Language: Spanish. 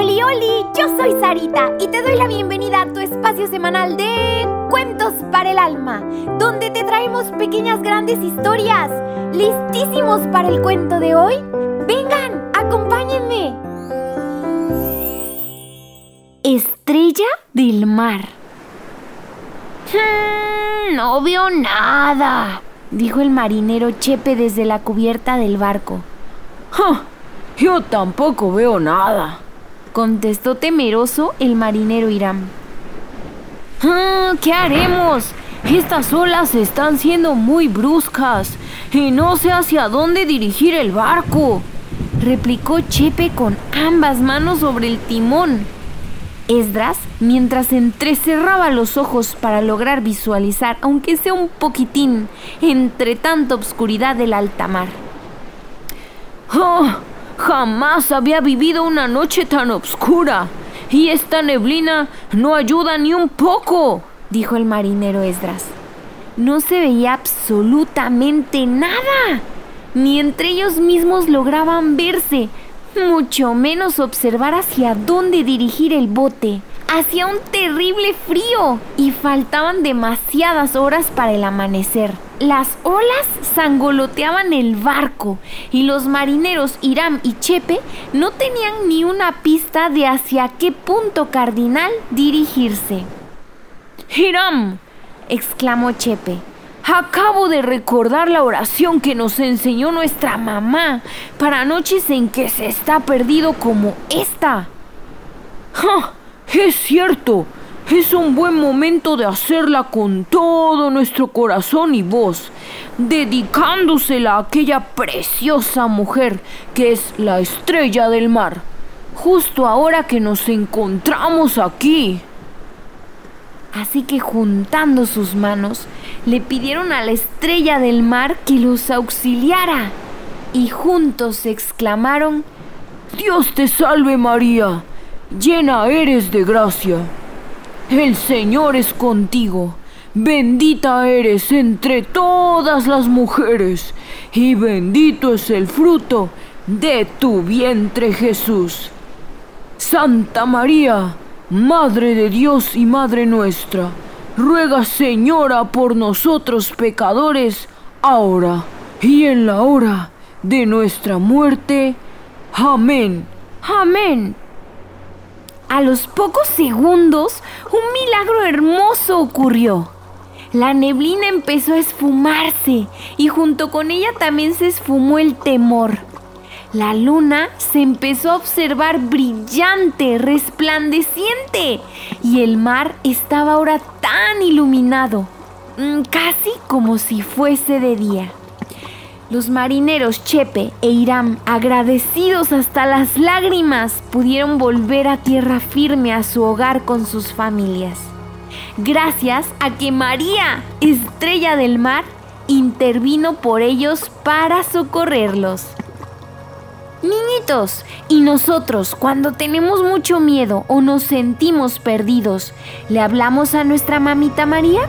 Oli, oli, yo soy Sarita y te doy la bienvenida a tu espacio semanal de Cuentos para el Alma, donde te traemos pequeñas grandes historias. ¿Listísimos para el cuento de hoy? Vengan, acompáñenme. Estrella del mar. Hmm, no veo nada, dijo el marinero Chepe desde la cubierta del barco. yo tampoco veo nada, contestó temeroso el marinero Irán. Ah, ¿Qué haremos? Estas olas están siendo muy bruscas y no sé hacia dónde dirigir el barco, replicó Chepe con ambas manos sobre el timón. Esdras, mientras entrecerraba los ojos para lograr visualizar, aunque sea un poquitín, entre tanta obscuridad del alta mar. ¡Oh! Jamás había vivido una noche tan oscura. Y esta neblina no ayuda ni un poco, dijo el marinero Esdras. No se veía absolutamente nada. Ni entre ellos mismos lograban verse, mucho menos observar hacia dónde dirigir el bote. Hacía un terrible frío y faltaban demasiadas horas para el amanecer. Las olas sangoloteaban el barco y los marineros Iram y Chepe no tenían ni una pista de hacia qué punto cardinal dirigirse. Hiram, exclamó Chepe, acabo de recordar la oración que nos enseñó nuestra mamá para noches en que se está perdido como esta. Es cierto, es un buen momento de hacerla con todo nuestro corazón y voz, dedicándosela a aquella preciosa mujer que es la estrella del mar, justo ahora que nos encontramos aquí. Así que juntando sus manos, le pidieron a la estrella del mar que los auxiliara y juntos exclamaron, Dios te salve María llena eres de gracia. El Señor es contigo. Bendita eres entre todas las mujeres, y bendito es el fruto de tu vientre Jesús. Santa María, Madre de Dios y Madre nuestra, ruega Señora por nosotros pecadores, ahora y en la hora de nuestra muerte. Amén. Amén. A los pocos segundos, un milagro hermoso ocurrió. La neblina empezó a esfumarse y junto con ella también se esfumó el temor. La luna se empezó a observar brillante, resplandeciente, y el mar estaba ahora tan iluminado, mm, casi como si fuese de día. Los marineros Chepe e Iram, agradecidos hasta las lágrimas, pudieron volver a tierra firme a su hogar con sus familias. Gracias a que María, estrella del mar, intervino por ellos para socorrerlos. Niñitos, ¿y nosotros cuando tenemos mucho miedo o nos sentimos perdidos, le hablamos a nuestra mamita María?